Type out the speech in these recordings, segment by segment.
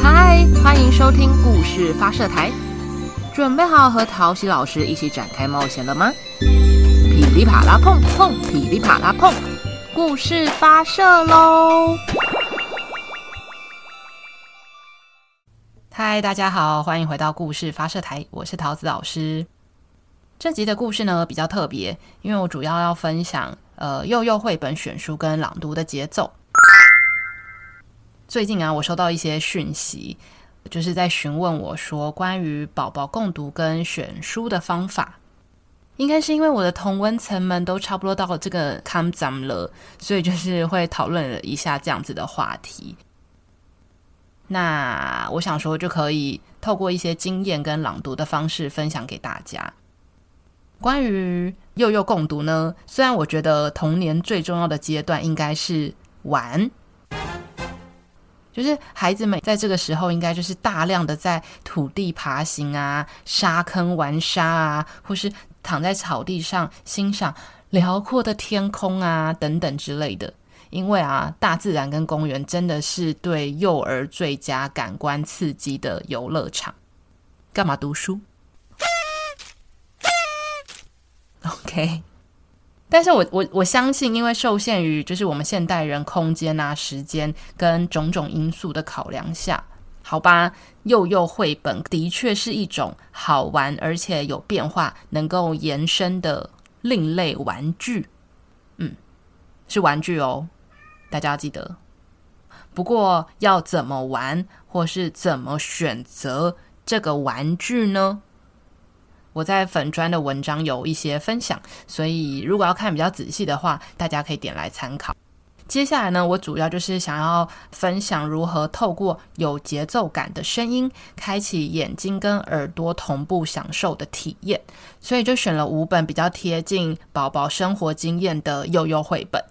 嗨，欢迎收听故事发射台，准备好和陶喜老师一起展开冒险了吗？噼里啪啦碰碰，噼里啪啦碰，故事发射喽！嗨，大家好，欢迎回到故事发射台，我是桃子老师。这集的故事呢比较特别，因为我主要要分享呃幼幼绘本选书跟朗读的节奏。最近啊，我收到一些讯息，就是在询问我说关于宝宝共读跟选书的方法。应该是因为我的同温层们都差不多到了这个坎站了，所以就是会讨论了一下这样子的话题。那我想说，就可以透过一些经验跟朗读的方式分享给大家。关于幼幼共读呢，虽然我觉得童年最重要的阶段应该是玩。就是孩子们在这个时候，应该就是大量的在土地爬行啊、沙坑玩沙啊，或是躺在草地上欣赏辽阔的天空啊等等之类的。因为啊，大自然跟公园真的是对幼儿最佳感官刺激的游乐场。干嘛读书？OK。但是我我我相信，因为受限于就是我们现代人空间啊、时间跟种种因素的考量下，好吧，幼幼绘本的确是一种好玩而且有变化、能够延伸的另类玩具。嗯，是玩具哦，大家要记得。不过要怎么玩，或是怎么选择这个玩具呢？我在粉砖的文章有一些分享，所以如果要看比较仔细的话，大家可以点来参考。接下来呢，我主要就是想要分享如何透过有节奏感的声音，开启眼睛跟耳朵同步享受的体验，所以就选了五本比较贴近宝宝生活经验的幼幼绘本。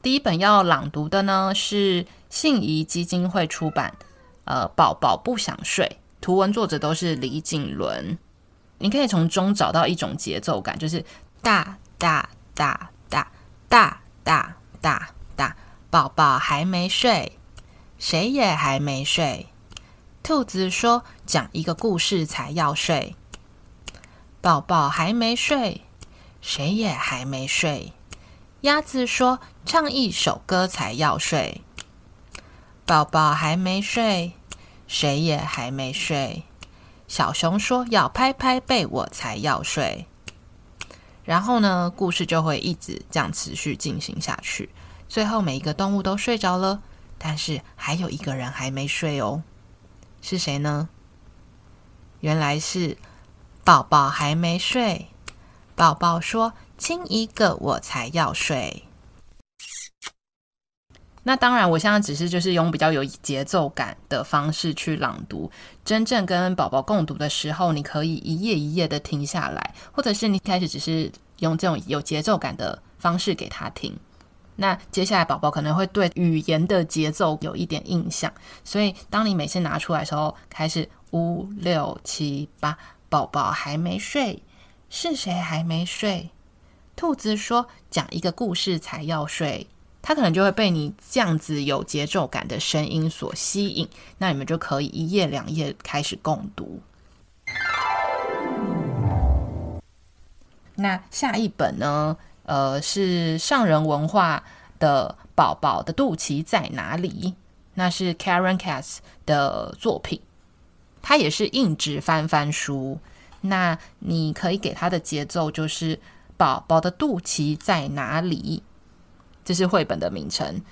第一本要朗读的呢，是信谊基金会出版。呃，宝宝不想睡，图文作者都是李景伦。你可以从中找到一种节奏感，就是大大大大大大大大，宝宝还没睡，谁也还没睡。兔子说：“讲一个故事才要睡。”宝宝还没睡，谁也还没睡。鸭子说：“唱一首歌才要睡。”宝宝还没睡。谁也还没睡，小熊说要拍拍背，我才要睡。然后呢，故事就会一直这样持续进行下去。最后每一个动物都睡着了，但是还有一个人还没睡哦，是谁呢？原来是宝宝还没睡。宝宝说：“亲一个，我才要睡。”那当然，我现在只是就是用比较有节奏感的方式去朗读。真正跟宝宝共读的时候，你可以一页一页的停下来，或者是你开始只是用这种有节奏感的方式给他听。那接下来宝宝可能会对语言的节奏有一点印象，所以当你每次拿出来的时候，开始五六七八，宝宝还没睡，是谁还没睡？兔子说：“讲一个故事才要睡。”他可能就会被你这样子有节奏感的声音所吸引，那你们就可以一页两页开始共读。那下一本呢？呃，是上人文化的《宝宝的肚脐在哪里》，那是 Karen Katz 的作品，它也是硬纸翻翻书。那你可以给他的节奏就是《宝宝的肚脐在哪里》。这是绘本的名称。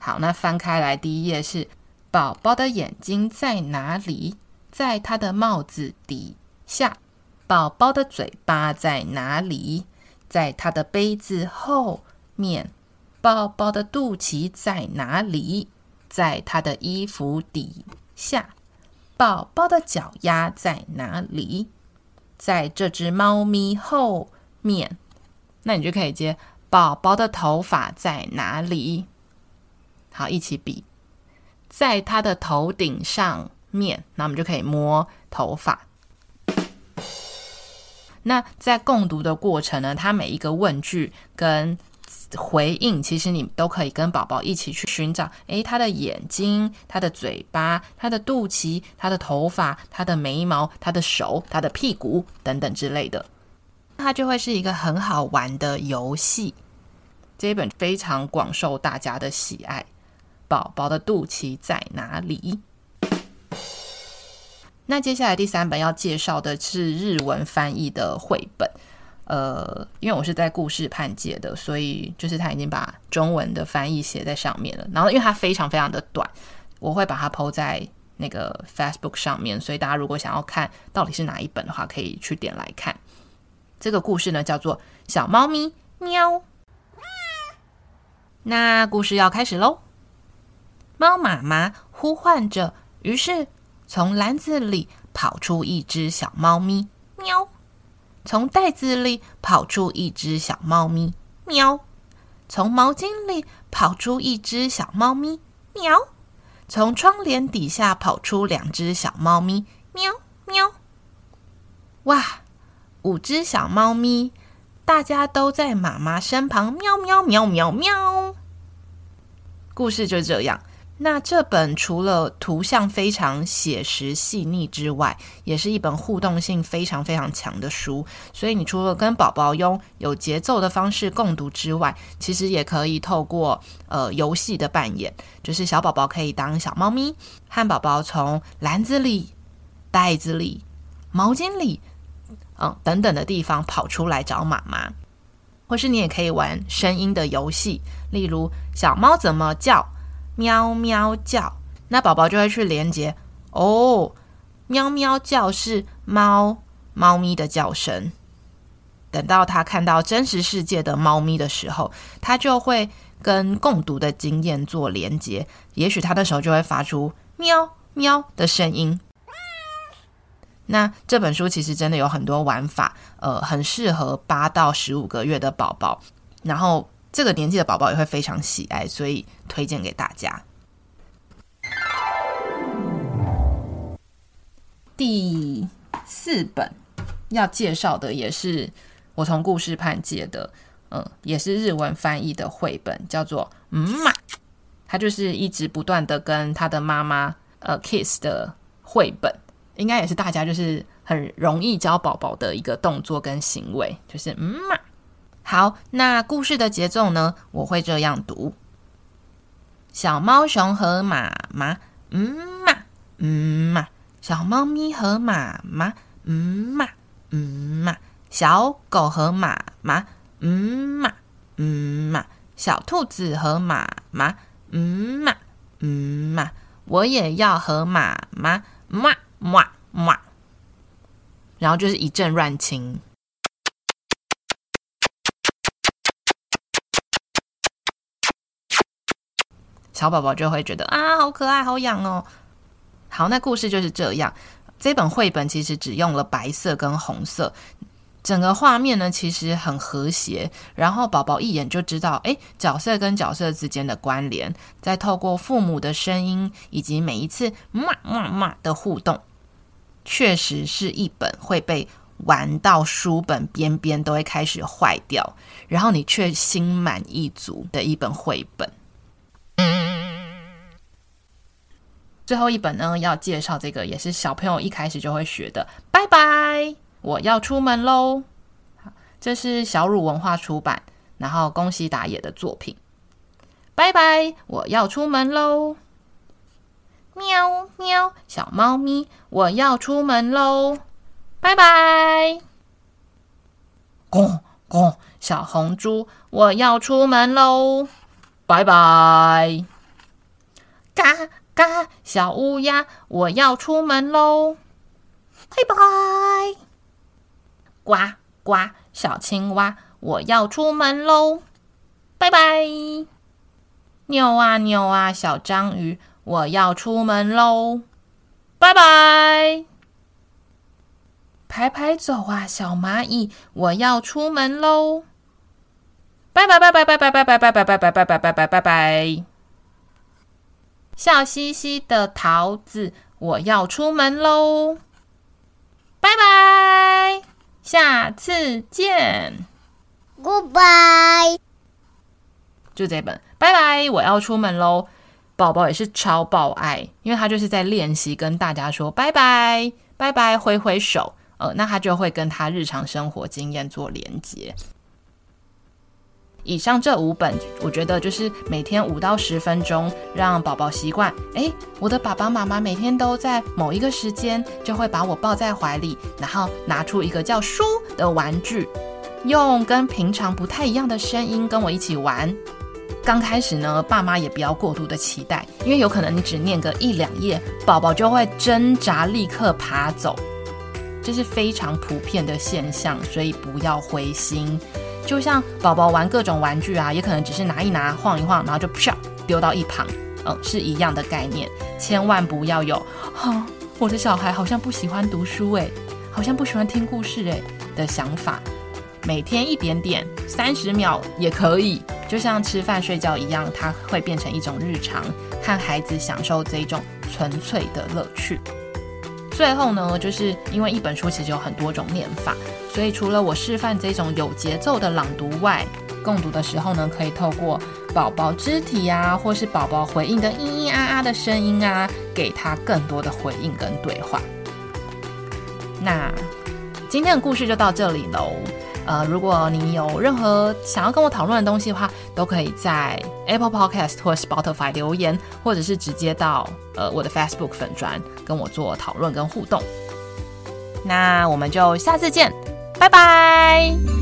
好，那翻开来，第一页是宝宝的眼睛在哪里？在他的帽子底下。宝宝的嘴巴在哪里？在他的杯子后面。宝宝的肚脐在哪里？在他的衣服底下。宝宝的脚丫在哪里？在这只猫咪后面。那你就可以接宝宝的头发在哪里？好，一起比，在他的头顶上面，那我们就可以摸头发。那在共读的过程呢，它每一个问句跟回应，其实你都可以跟宝宝一起去寻找，诶，他的眼睛、他的嘴巴、他的肚脐、他的头发、他的眉毛、他的手、他的屁股等等之类的，它就会是一个很好玩的游戏。这一本非常广受大家的喜爱。宝宝的肚脐在哪里？那接下来第三本要介绍的是日文翻译的绘本。呃，因为我是在故事判借的，所以就是他已经把中文的翻译写在上面了。然后，因为它非常非常的短，我会把它抛在那个 Facebook 上面，所以大家如果想要看到底是哪一本的话，可以去点来看。这个故事呢，叫做《小猫咪喵》。那故事要开始喽！猫妈妈呼唤着，于是从篮子里跑出一只小猫咪，喵。从袋子里跑出一只小猫咪，喵；从毛巾里跑出一只小猫咪，喵；从窗帘底下跑出两只小猫咪，喵喵。哇，五只小猫咪，大家都在妈妈身旁，喵喵喵喵喵。故事就这样。那这本除了图像非常写实细腻之外，也是一本互动性非常非常强的书。所以你除了跟宝宝用有节奏的方式共读之外，其实也可以透过呃游戏的扮演，就是小宝宝可以当小猫咪，和宝宝从篮子里、袋子里、毛巾里，嗯等等的地方跑出来找妈妈，或是你也可以玩声音的游戏，例如小猫怎么叫。喵喵叫，那宝宝就会去连接哦。喵喵叫是猫猫咪的叫声。等到他看到真实世界的猫咪的时候，他就会跟共读的经验做连接。也许他的时候就会发出喵喵的声音。那这本书其实真的有很多玩法，呃，很适合八到十五个月的宝宝。然后。这个年纪的宝宝也会非常喜爱，所以推荐给大家。第四本要介绍的也是我从故事判借的，嗯，也是日文翻译的绘本，叫做《嗯嘛》，它就是一直不断的跟他的妈妈呃 kiss 的绘本，应该也是大家就是很容易教宝宝的一个动作跟行为，就是嗯嘛。好，那故事的节奏呢？我会这样读：小猫熊和妈妈，嗯嘛，嗯嘛；小猫咪和妈妈，嗯嘛，嗯嘛；小狗和妈妈，嗯嘛，嗯嘛；小兔子和妈妈，嗯嘛，嗯嘛。我也要和妈妈，嘛嘛嘛。然后就是一阵乱亲。小宝宝就会觉得啊，好可爱，好痒哦。好，那故事就是这样。这本绘本其实只用了白色跟红色，整个画面呢其实很和谐。然后宝宝一眼就知道，诶，角色跟角色之间的关联。再透过父母的声音以及每一次嘛嘛嘛的互动，确实是一本会被玩到书本边边都会开始坏掉，然后你却心满意足的一本绘本。最后一本呢，要介绍这个也是小朋友一开始就会学的。拜拜，我要出门喽。这是小乳文化出版，然后宫西达也的作品。拜拜，我要出门喽。喵喵，小猫咪，我要出门喽。拜拜。公公，小红猪，我要出门喽。拜拜。嘎。嘎，小乌鸦，我要出门喽！拜拜。呱呱，小青蛙，我要出门喽！拜拜。扭啊扭啊，小章鱼，我要出门喽！拜拜。排排走啊，小蚂蚁，我要出门喽！拜拜拜拜拜拜拜拜拜拜拜拜拜拜拜拜拜拜。笑嘻嘻的桃子，我要出门喽！拜拜，下次见。Goodbye。就这本，拜拜，我要出门喽。宝宝也是超爆爱，因为他就是在练习跟大家说拜拜，拜拜，挥挥手，呃，那他就会跟他日常生活经验做连接。以上这五本，我觉得就是每天五到十分钟，让宝宝习惯。诶，我的爸爸妈妈每天都在某一个时间就会把我抱在怀里，然后拿出一个叫书的玩具，用跟平常不太一样的声音跟我一起玩。刚开始呢，爸妈也不要过度的期待，因为有可能你只念个一两页，宝宝就会挣扎，立刻爬走，这是非常普遍的现象，所以不要灰心。就像宝宝玩各种玩具啊，也可能只是拿一拿、晃一晃，然后就啪丢到一旁，嗯，是一样的概念。千万不要有“哈，我的小孩好像不喜欢读书诶，好像不喜欢听故事诶”的想法。每天一点点，三十秒也可以，就像吃饭睡觉一样，它会变成一种日常，和孩子享受这一种纯粹的乐趣。最后呢，就是因为一本书其实有很多种念法，所以除了我示范这种有节奏的朗读外，共读的时候呢，可以透过宝宝肢体啊，或是宝宝回应的咿咿啊啊的声音啊，给他更多的回应跟对话。那今天的故事就到这里喽。呃，如果你有任何想要跟我讨论的东西的话，都可以在 Apple Podcast 或 Spotify 留言，或者是直接到呃我的 Facebook 粉砖跟我做讨论跟互动。那我们就下次见，拜拜。